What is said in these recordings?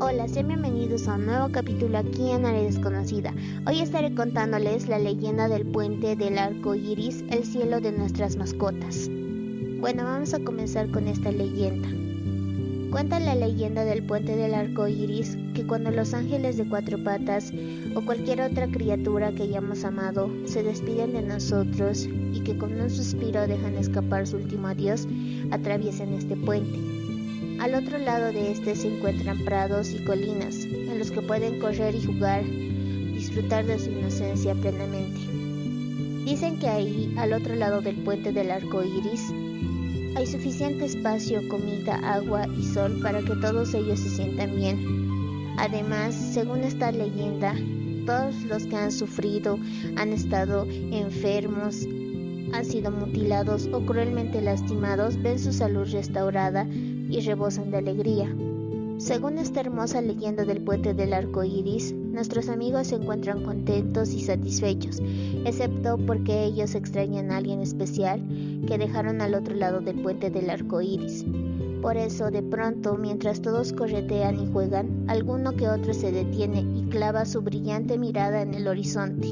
Hola, sean bienvenidos a un nuevo capítulo aquí en Área Desconocida. Hoy estaré contándoles la leyenda del puente del arco iris, el cielo de nuestras mascotas. Bueno, vamos a comenzar con esta leyenda. Cuenta la leyenda del puente del arco iris que cuando los ángeles de cuatro patas o cualquier otra criatura que hayamos amado se despiden de nosotros y que con un suspiro dejan escapar su último adiós, atraviesen este puente. Al otro lado de este se encuentran prados y colinas, en los que pueden correr y jugar, disfrutar de su inocencia plenamente. Dicen que ahí, al otro lado del puente del arco iris, hay suficiente espacio, comida, agua y sol para que todos ellos se sientan bien. Además, según esta leyenda, todos los que han sufrido, han estado enfermos, han sido mutilados o cruelmente lastimados, ven su salud restaurada y rebosan de alegría. Según esta hermosa leyenda del puente del arco iris, nuestros amigos se encuentran contentos y satisfechos, excepto porque ellos extrañan a alguien especial que dejaron al otro lado del puente del arco iris. Por eso, de pronto, mientras todos corretean y juegan, alguno que otro se detiene y clava su brillante mirada en el horizonte.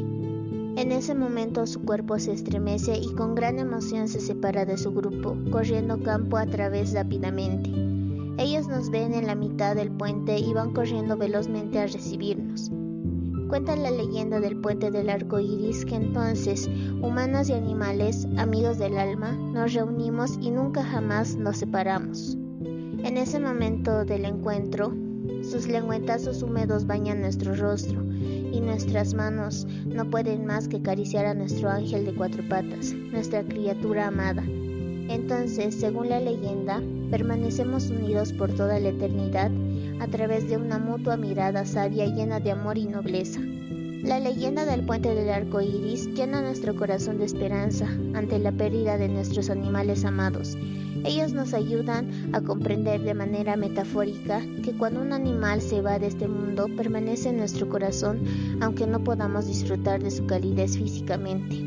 En ese momento su cuerpo se estremece y con gran emoción se separa de su grupo, corriendo campo a través rápidamente. Ellos nos ven en la mitad del puente y van corriendo velozmente a recibirnos. Cuenta la leyenda del puente del arco iris que entonces, humanos y animales, amigos del alma, nos reunimos y nunca jamás nos separamos. En ese momento del encuentro, sus lengüetazos húmedos bañan nuestro rostro y nuestras manos no pueden más que acariciar a nuestro ángel de cuatro patas, nuestra criatura amada. Entonces, según la leyenda, permanecemos unidos por toda la eternidad a través de una mutua mirada sabia llena de amor y nobleza. La leyenda del puente del arco iris llena nuestro corazón de esperanza ante la pérdida de nuestros animales amados ellos nos ayudan a comprender de manera metafórica que cuando un animal se va de este mundo permanece en nuestro corazón aunque no podamos disfrutar de su calidez físicamente.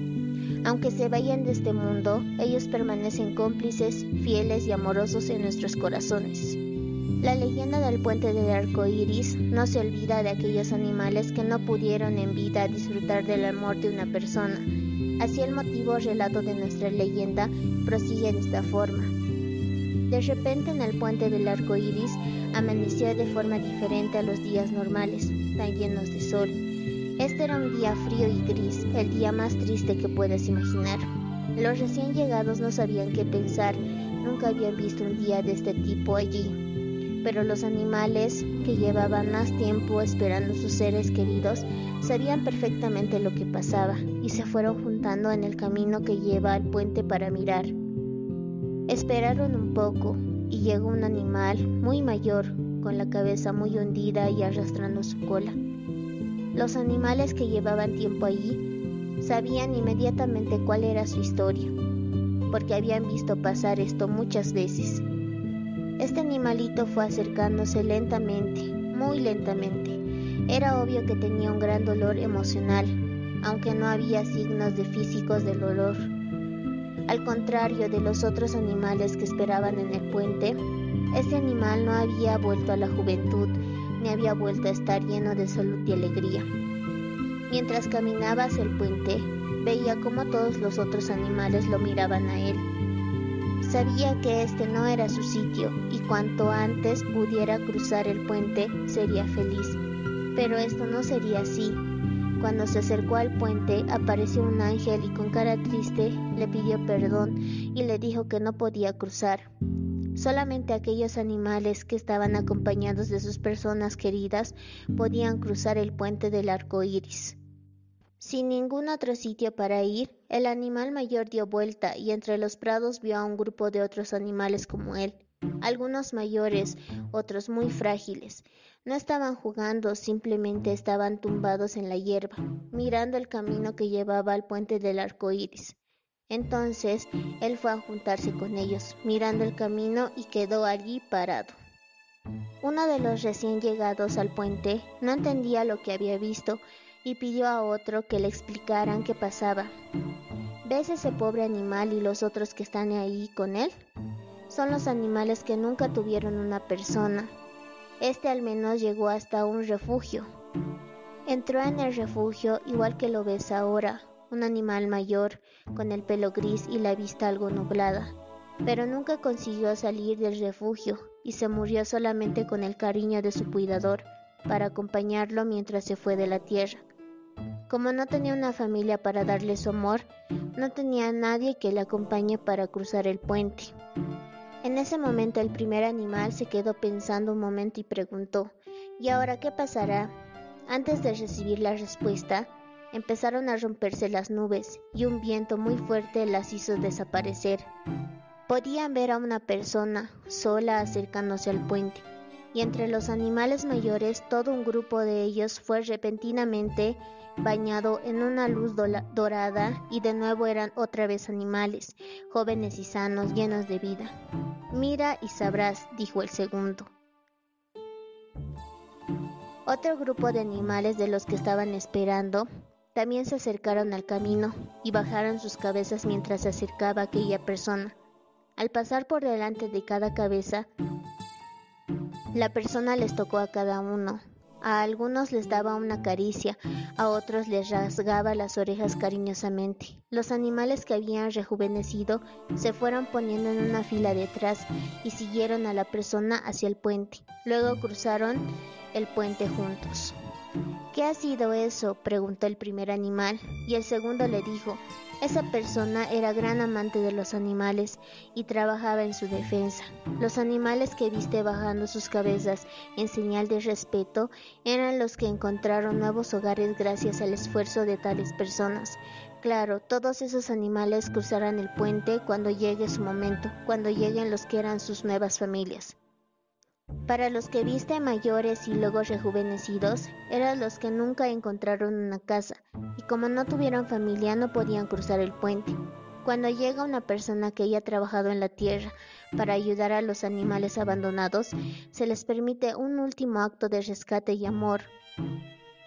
Aunque se vayan de este mundo, ellos permanecen cómplices, fieles y amorosos en nuestros corazones. La leyenda del puente del arco iris no se olvida de aquellos animales que no pudieron en vida disfrutar del amor de una persona. Así el motivo relato de nuestra leyenda prosigue de esta forma. De repente en el puente del arco iris amaneció de forma diferente a los días normales, tan llenos de sol. Este era un día frío y gris, el día más triste que puedas imaginar. Los recién llegados no sabían qué pensar, nunca habían visto un día de este tipo allí. Pero los animales, que llevaban más tiempo esperando sus seres queridos, sabían perfectamente lo que pasaba y se fueron juntando en el camino que lleva al puente para mirar. Esperaron un poco y llegó un animal muy mayor, con la cabeza muy hundida y arrastrando su cola. Los animales que llevaban tiempo allí sabían inmediatamente cuál era su historia, porque habían visto pasar esto muchas veces. Este animalito fue acercándose lentamente, muy lentamente. Era obvio que tenía un gran dolor emocional, aunque no había signos de físicos del dolor. Al contrario de los otros animales que esperaban en el puente, este animal no había vuelto a la juventud ni había vuelto a estar lleno de salud y alegría. Mientras caminaba hacia el puente, veía cómo todos los otros animales lo miraban a él. Sabía que este no era su sitio y cuanto antes pudiera cruzar el puente sería feliz. Pero esto no sería así, cuando se acercó al puente, apareció un ángel y con cara triste le pidió perdón y le dijo que no podía cruzar. Solamente aquellos animales que estaban acompañados de sus personas queridas podían cruzar el puente del arco iris. Sin ningún otro sitio para ir, el animal mayor dio vuelta y entre los prados vio a un grupo de otros animales como él, algunos mayores, otros muy frágiles. No estaban jugando, simplemente estaban tumbados en la hierba, mirando el camino que llevaba al puente del arco iris. Entonces él fue a juntarse con ellos, mirando el camino y quedó allí parado. Uno de los recién llegados al puente no entendía lo que había visto y pidió a otro que le explicaran qué pasaba. ¿Ves ese pobre animal y los otros que están ahí con él? Son los animales que nunca tuvieron una persona, Este al menos llegó hasta un refugio. Entró en el refugio igual que lo ves ahora, un animal mayor, con el pelo gris y la vista algo nublada, pero nunca consiguió salir del refugio y se murió solamente con el cariño de su cuidador para acompañarlo mientras se fue de la tierra. Como no tenía una familia para darle su amor, no tenía nadie que le acompañe para cruzar el puente. En ese momento el primer animal se quedó pensando un momento y preguntó, ¿y ahora qué pasará? Antes de recibir la respuesta, empezaron a romperse las nubes y un viento muy fuerte las hizo desaparecer. Podían ver a una persona sola acercándose al puente, y entre los animales mayores todo un grupo de ellos fue repentinamente bañado en una luz dorada y de nuevo eran otra vez animales, jóvenes y sanos, llenos de vida. Mira y sabrás, dijo el segundo. Otro grupo de animales de los que estaban esperando también se acercaron al camino y bajaron sus cabezas mientras se acercaba aquella persona. Al pasar por delante de cada cabeza, la persona les tocó a cada uno. A algunos les daba una caricia, a otros les rasgaba las orejas cariñosamente. Los animales que habían rejuvenecido se fueron poniendo en una fila detrás y siguieron a la persona hacia el puente. Luego cruzaron el puente juntos. ¿Qué ha sido eso? preguntó el primer animal, y el segundo le dijo, esa persona era gran amante de los animales y trabajaba en su defensa. Los animales que viste bajando sus cabezas en señal de respeto eran los que encontraron nuevos hogares gracias al esfuerzo de tales personas. Claro, todos esos animales cruzarán el puente cuando llegue su momento, cuando lleguen los que eran sus nuevas familias. Para los que viste mayores y luego rejuvenecidos, eran los que nunca encontraron una casa, y como no tuvieron familia no podían cruzar el puente. Cuando llega una persona que haya trabajado en la tierra para ayudar a los animales abandonados, se les permite un último acto de rescate y amor.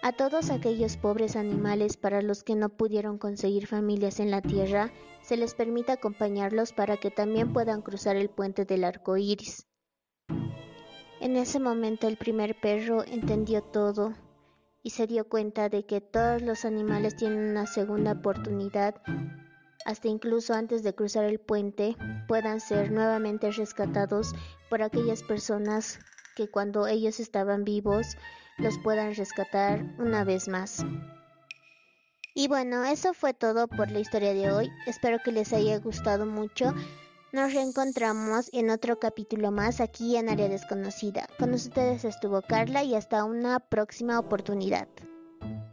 A todos aquellos pobres animales para los que no pudieron conseguir familias en la tierra, se les permite acompañarlos para que también puedan cruzar el puente del arco iris. En ese momento el primer perro entendió todo y se dio cuenta de que todos los animales tienen una segunda oportunidad, hasta incluso antes de cruzar el puente, puedan ser nuevamente rescatados por aquellas personas que cuando ellos estaban vivos los puedan rescatar una vez más. Y bueno, eso fue todo por la historia de hoy. Espero que les haya gustado mucho. Nos reencontramos en otro capítulo más aquí en Área Desconocida. Con ustedes estuvo Carla y hasta una próxima oportunidad.